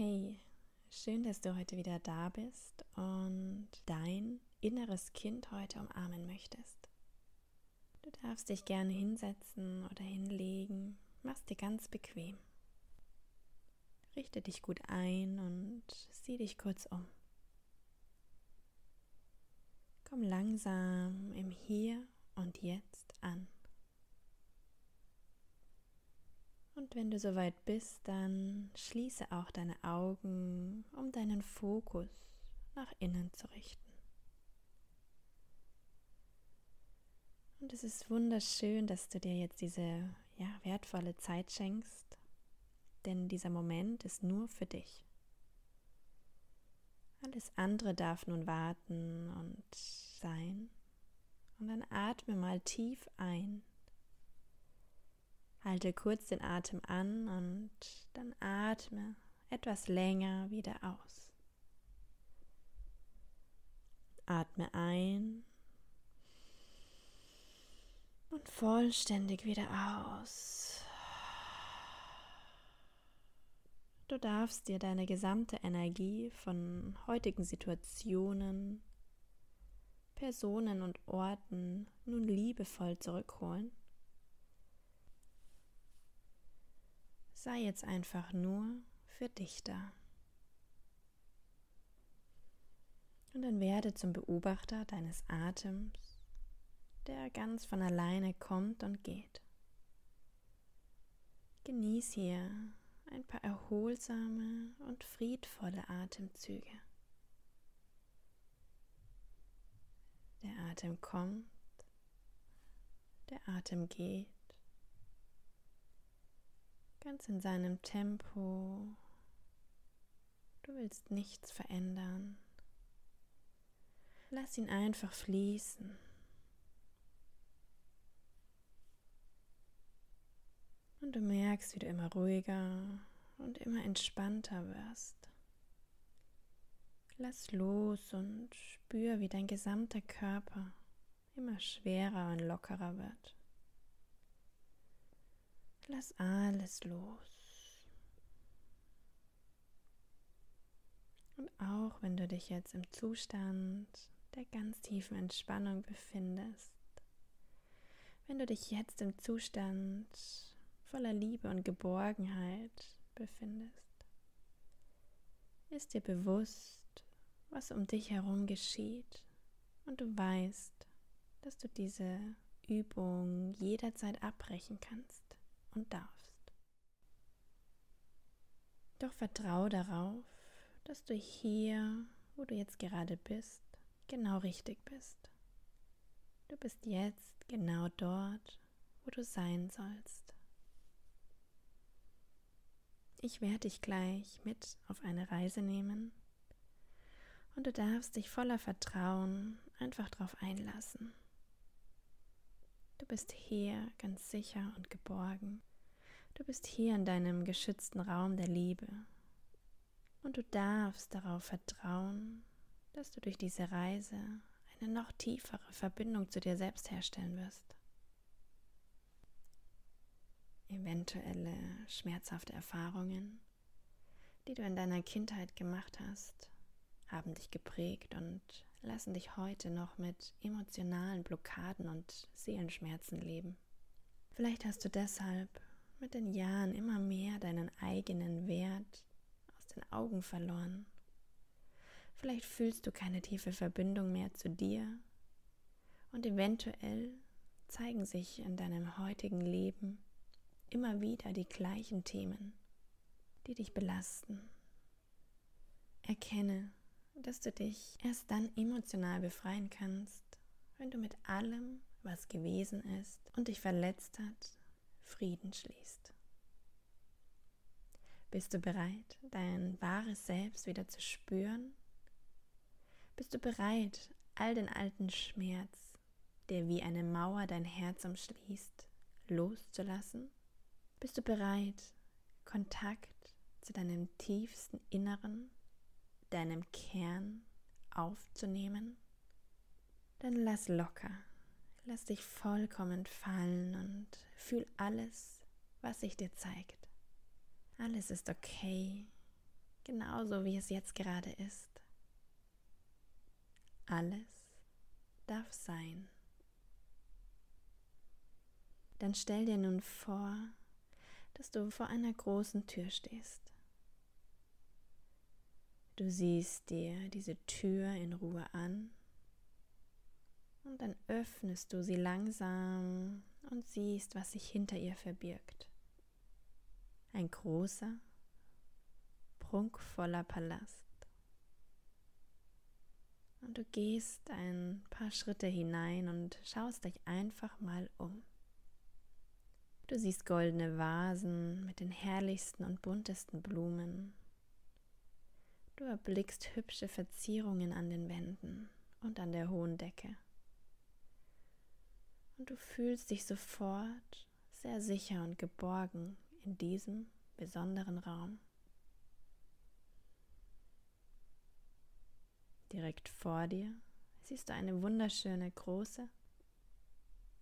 Hey, schön, dass du heute wieder da bist und dein inneres Kind heute umarmen möchtest. Du darfst dich gerne hinsetzen oder hinlegen, mach's dir ganz bequem. Richte dich gut ein und sieh dich kurz um. Komm langsam im Hier und Jetzt an. Und wenn du soweit bist, dann schließe auch deine Augen, um deinen Fokus nach innen zu richten. Und es ist wunderschön, dass du dir jetzt diese ja, wertvolle Zeit schenkst, denn dieser Moment ist nur für dich. Alles andere darf nun warten und sein. Und dann atme mal tief ein. Halte kurz den Atem an und dann atme etwas länger wieder aus. Atme ein und vollständig wieder aus. Du darfst dir deine gesamte Energie von heutigen Situationen, Personen und Orten nun liebevoll zurückholen. Sei jetzt einfach nur für dich da. Und dann werde zum Beobachter deines Atems, der ganz von alleine kommt und geht. Genieß hier ein paar erholsame und friedvolle Atemzüge. Der Atem kommt, der Atem geht, ganz in seinem Tempo. Du willst nichts verändern. Lass ihn einfach fließen. Und du merkst, wie du immer ruhiger und immer entspannter wirst. Lass los und spür, wie dein gesamter Körper immer schwerer und lockerer wird. Lass alles los. Und auch wenn du dich jetzt im Zustand der ganz tiefen Entspannung befindest, wenn du dich jetzt im Zustand voller Liebe und Geborgenheit befindest, ist dir bewusst, was um dich herum geschieht und du weißt, dass du diese Übung jederzeit abbrechen kannst und darfst. Doch vertraue darauf, dass du hier, wo du jetzt gerade bist, genau richtig bist. Du bist jetzt genau dort, wo du sein sollst. Ich werde dich gleich mit auf eine Reise nehmen und du darfst dich voller Vertrauen einfach darauf einlassen. Du bist hier ganz sicher und geborgen. Du bist hier in deinem geschützten Raum der Liebe. Und du darfst darauf vertrauen, dass du durch diese Reise eine noch tiefere Verbindung zu dir selbst herstellen wirst. Eventuelle schmerzhafte Erfahrungen, die du in deiner Kindheit gemacht hast, haben dich geprägt und lassen dich heute noch mit emotionalen Blockaden und Seelenschmerzen leben. Vielleicht hast du deshalb mit den Jahren immer mehr deinen eigenen Wert aus den Augen verloren. Vielleicht fühlst du keine tiefe Verbindung mehr zu dir und eventuell zeigen sich in deinem heutigen Leben immer wieder die gleichen Themen, die dich belasten. Erkenne, dass du dich erst dann emotional befreien kannst, wenn du mit allem, was gewesen ist und dich verletzt hat, Frieden schließt. Bist du bereit, dein wahres Selbst wieder zu spüren? Bist du bereit, all den alten Schmerz, der wie eine Mauer dein Herz umschließt, loszulassen? Bist du bereit, Kontakt zu deinem tiefsten Inneren deinem Kern aufzunehmen, dann lass locker, lass dich vollkommen fallen und fühl alles, was sich dir zeigt. Alles ist okay, genauso wie es jetzt gerade ist. Alles darf sein. Dann stell dir nun vor, dass du vor einer großen Tür stehst. Du siehst dir diese Tür in Ruhe an und dann öffnest du sie langsam und siehst, was sich hinter ihr verbirgt. Ein großer, prunkvoller Palast. Und du gehst ein paar Schritte hinein und schaust dich einfach mal um. Du siehst goldene Vasen mit den herrlichsten und buntesten Blumen. Du erblickst hübsche Verzierungen an den Wänden und an der hohen Decke. Und du fühlst dich sofort sehr sicher und geborgen in diesem besonderen Raum. Direkt vor dir siehst du eine wunderschöne große,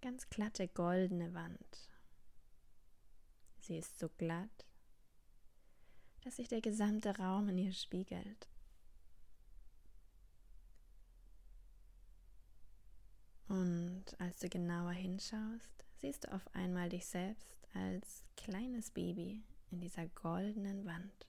ganz glatte goldene Wand Sie ist so glatt, dass sich der gesamte Raum in ihr spiegelt. Und als du genauer hinschaust, siehst du auf einmal dich selbst als kleines Baby in dieser goldenen Wand.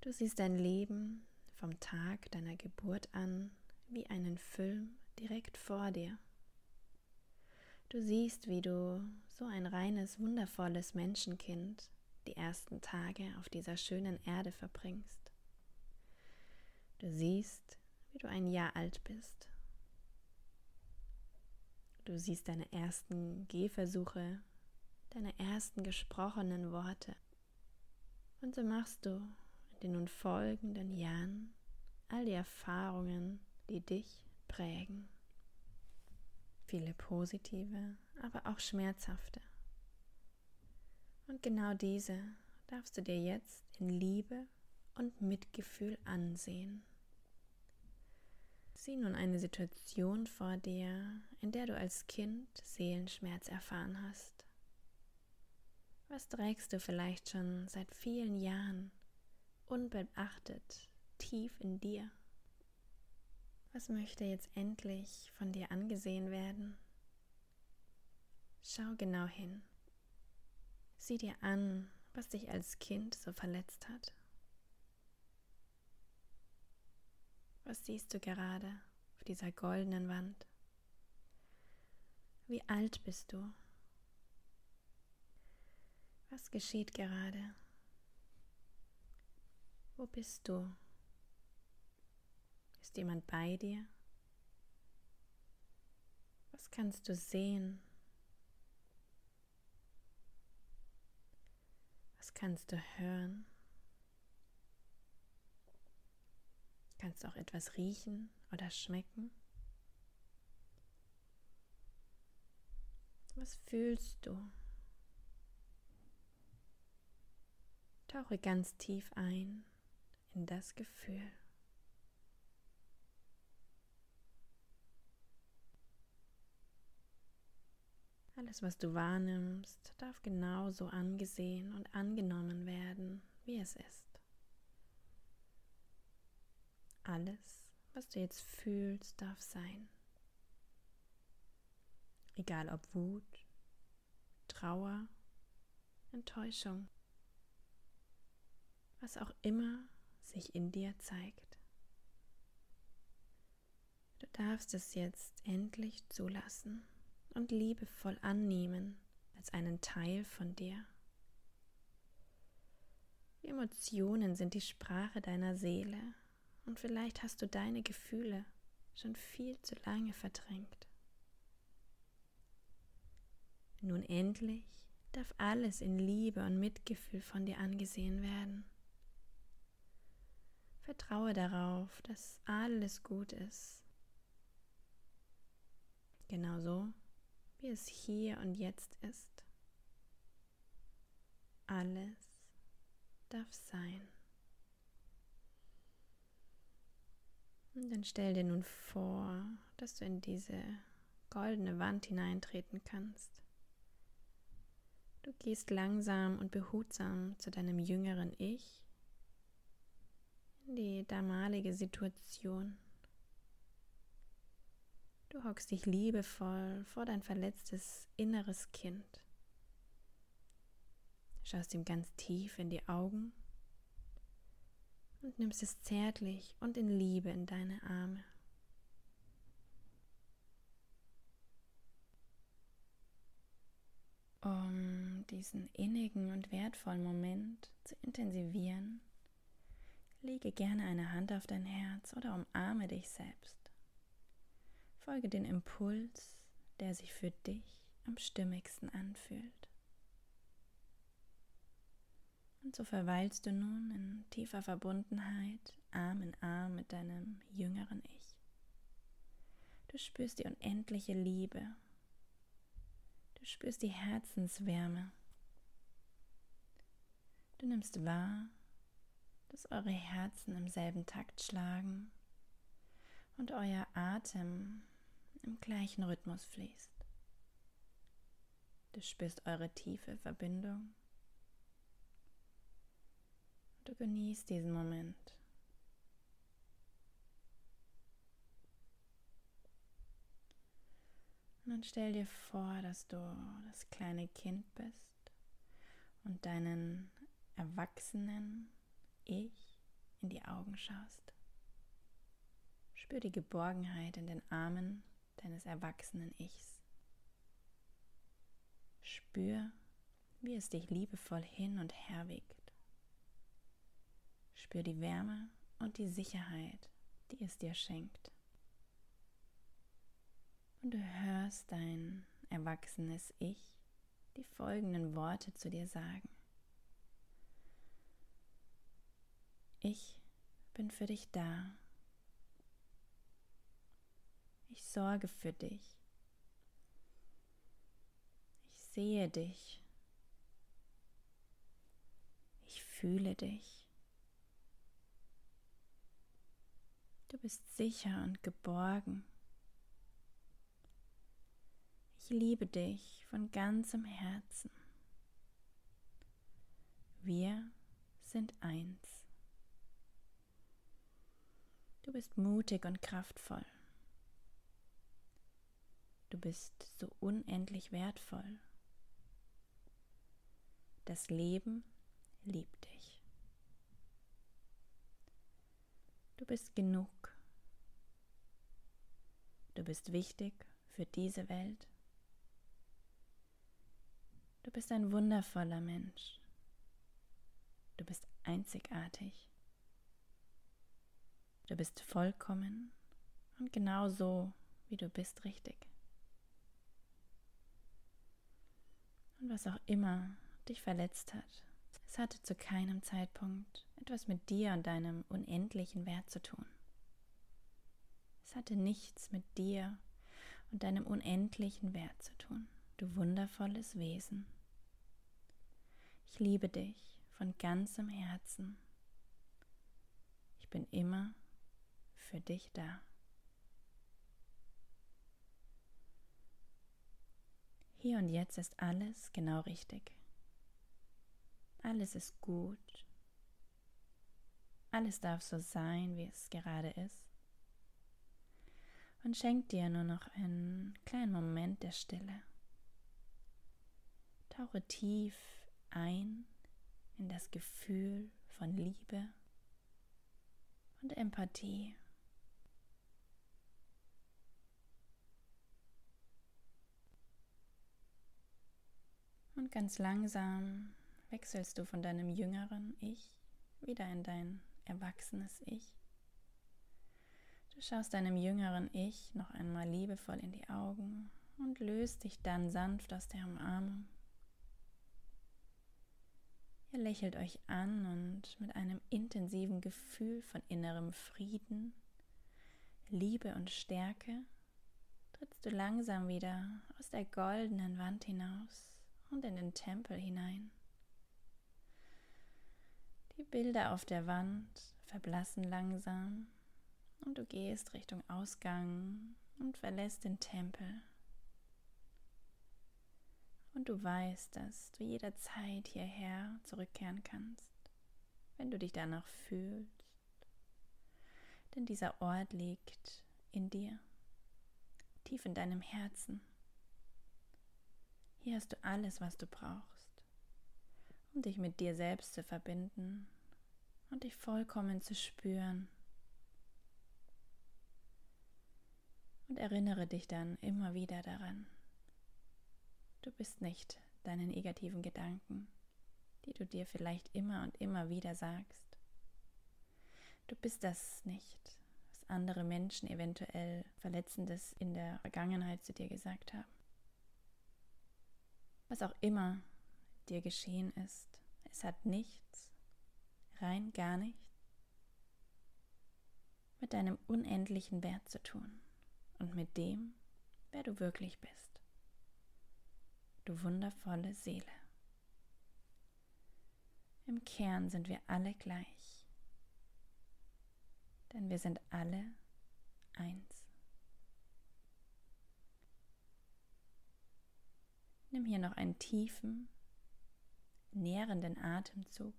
Du siehst dein Leben vom Tag deiner Geburt an wie einen Film direkt vor dir. Du siehst, wie du so ein reines, wundervolles Menschenkind die ersten Tage auf dieser schönen Erde verbringst. Du siehst, wie du ein Jahr alt bist. Du siehst deine ersten Gehversuche, deine ersten gesprochenen Worte. Und so machst du in den nun folgenden Jahren all die Erfahrungen, die dich prägen viele positive, aber auch schmerzhafte. Und genau diese darfst du dir jetzt in Liebe und Mitgefühl ansehen. Sieh nun eine Situation vor dir, in der du als Kind Seelenschmerz erfahren hast. Was trägst du vielleicht schon seit vielen Jahren unbeachtet tief in dir? Was möchte jetzt endlich von dir angesehen werden? Schau genau hin. Sieh dir an, was dich als Kind so verletzt hat. Was siehst du gerade auf dieser goldenen Wand? Wie alt bist du? Was geschieht gerade? Wo bist du? Ist jemand bei dir? Was kannst du sehen? Was kannst du hören? Kannst auch etwas riechen oder schmecken? Was fühlst du? Tauche ganz tief ein in das Gefühl. Alles, was du wahrnimmst, darf genauso angesehen und angenommen werden, wie es ist. Alles, was du jetzt fühlst, darf sein. Egal ob Wut, Trauer, Enttäuschung, was auch immer sich in dir zeigt. Du darfst es jetzt endlich zulassen und liebevoll annehmen als einen Teil von dir. Die Emotionen sind die Sprache deiner Seele und vielleicht hast du deine Gefühle schon viel zu lange verdrängt. Nun endlich darf alles in Liebe und Mitgefühl von dir angesehen werden. Vertraue darauf, dass alles gut ist. Genauso wie es hier und jetzt ist. Alles darf sein. Dann stell dir nun vor, dass du in diese goldene Wand hineintreten kannst. Du gehst langsam und behutsam zu deinem jüngeren Ich die damalige Situation. Du hockst dich liebevoll vor dein verletztes inneres Kind. Schaust ihm ganz tief in die Augen und nimmst es zärtlich und in Liebe in deine Arme. Um diesen innigen und wertvollen Moment zu intensivieren, lege gerne eine Hand auf dein Herz oder umarme dich selbst. Folge den Impuls, der sich für dich am stimmigsten anfühlt. Und so verweilst du nun in tiefer Verbundenheit, Arm in Arm mit deinem jüngeren Ich. Du spürst die unendliche Liebe Du spürst die Herzenswärme. Du nimmst wahr, dass eure Herzen im selben Takt schlagen und euer Atem im gleichen Rhythmus fließt. Du spürst eure tiefe Verbindung. Du genießt diesen Moment. Und dann stell dir vor, dass du das kleine Kind bist und deinen erwachsenen Ich in die Augen schaust. Spür die Geborgenheit in den Armen deines erwachsenen Ichs. Spür, wie es dich liebevoll hin und her wiegt. Spür die Wärme und die Sicherheit, die es dir schenkt. Und du hörst dein erwachsenes Ich die folgenden Worte zu dir sagen. Ich bin für dich da. Ich sorge für dich. Ich sehe dich. Ich fühle dich. Du bist sicher und geborgen. Ich liebe dich von ganzem Herzen. Wir sind eins. Du bist mutig und kraftvoll. Du bist so unendlich wertvoll. Das Leben liebt dich. Du bist genug. Du bist wichtig für diese Welt Du bist ein wundervoller Mensch. Du bist einzigartig. Du bist vollkommen und genau so, wie du bist, richtig. Und was auch immer dich verletzt hat, es hatte zu keinem Zeitpunkt etwas mit dir und deinem unendlichen Wert zu tun. Es hatte nichts mit dir und deinem unendlichen Wert zu tun, du wundervolles Wesen. Ich liebe dich von ganzem Herzen. Ich bin immer für dich da. Hier und jetzt ist alles genau richtig. Alles ist gut. Alles darf so sein, wie es gerade ist. Und schenk dir nur noch einen kleinen Moment der Stille. Tauche tief ein in das Gefühl von Liebe und Empathie. Und ganz langsam wechselst du von deinem jüngeren Ich wieder in dein erwachsenes Ich. Du schaust deinem jüngeren Ich noch einmal liebevoll in die Augen und löst dich dann sanft aus der Umarmung. Ihr lächelt euch an und mit einem intensiven Gefühl von innerem Frieden, Liebe und Stärke trittst du langsam wieder aus der goldenen Wand hinaus und in den Tempel hinein. Die Bilder auf der Wand verblassen langsam und du gehst Richtung Ausgang und verlässt den Tempel. Und du weißt, dass du jederzeit hierher zurückkehren kannst, wenn du dich danach fühlst. Denn dieser Ort liegt in dir, tief in deinem Herzen. Hier hast du alles, was du brauchst, um dich mit dir selbst zu verbinden und dich vollkommen zu spüren. Und erinnere dich dann immer wieder daran. Du bist nicht deine negativen Gedanken, die du dir vielleicht immer und immer wieder sagst. Du bist das nicht, was andere Menschen eventuell Verletzendes in der Vergangenheit zu dir gesagt haben. Was auch immer dir geschehen ist, es hat nichts, rein gar nichts, mit deinem unendlichen Wert zu tun und mit dem, wer du wirklich bist. Du wundervolle Seele. Im Kern sind wir alle gleich, denn wir sind alle eins. Nimm hier noch einen tiefen, nährenden Atemzug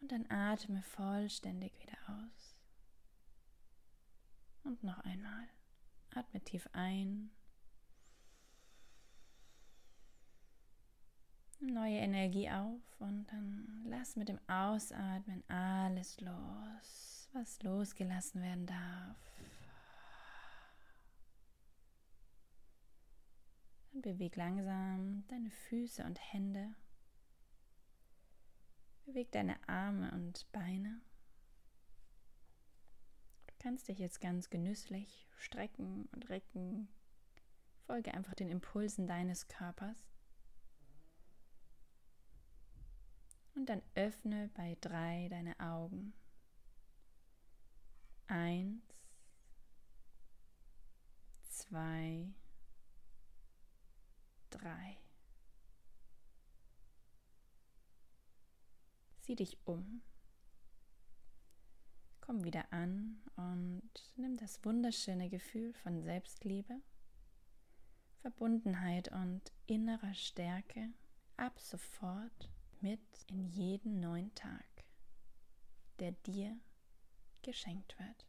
und dann atme vollständig wieder aus. Und noch einmal. Atme tief ein. Neue Energie auf und dann lass mit dem Ausatmen alles los, was losgelassen werden darf. Dann beweg langsam deine Füße und Hände. Beweg deine Arme und Beine. Du kannst dich jetzt ganz genüsslich strecken und recken. Folge einfach den Impulsen deines Körpers. Und dann öffne bei drei deine Augen. Eins, zwei, drei. Sieh dich um. Komm wieder an und nimm das wunderschöne Gefühl von Selbstliebe, Verbundenheit und innerer Stärke ab sofort mit in jeden neuen Tag, der dir geschenkt wird.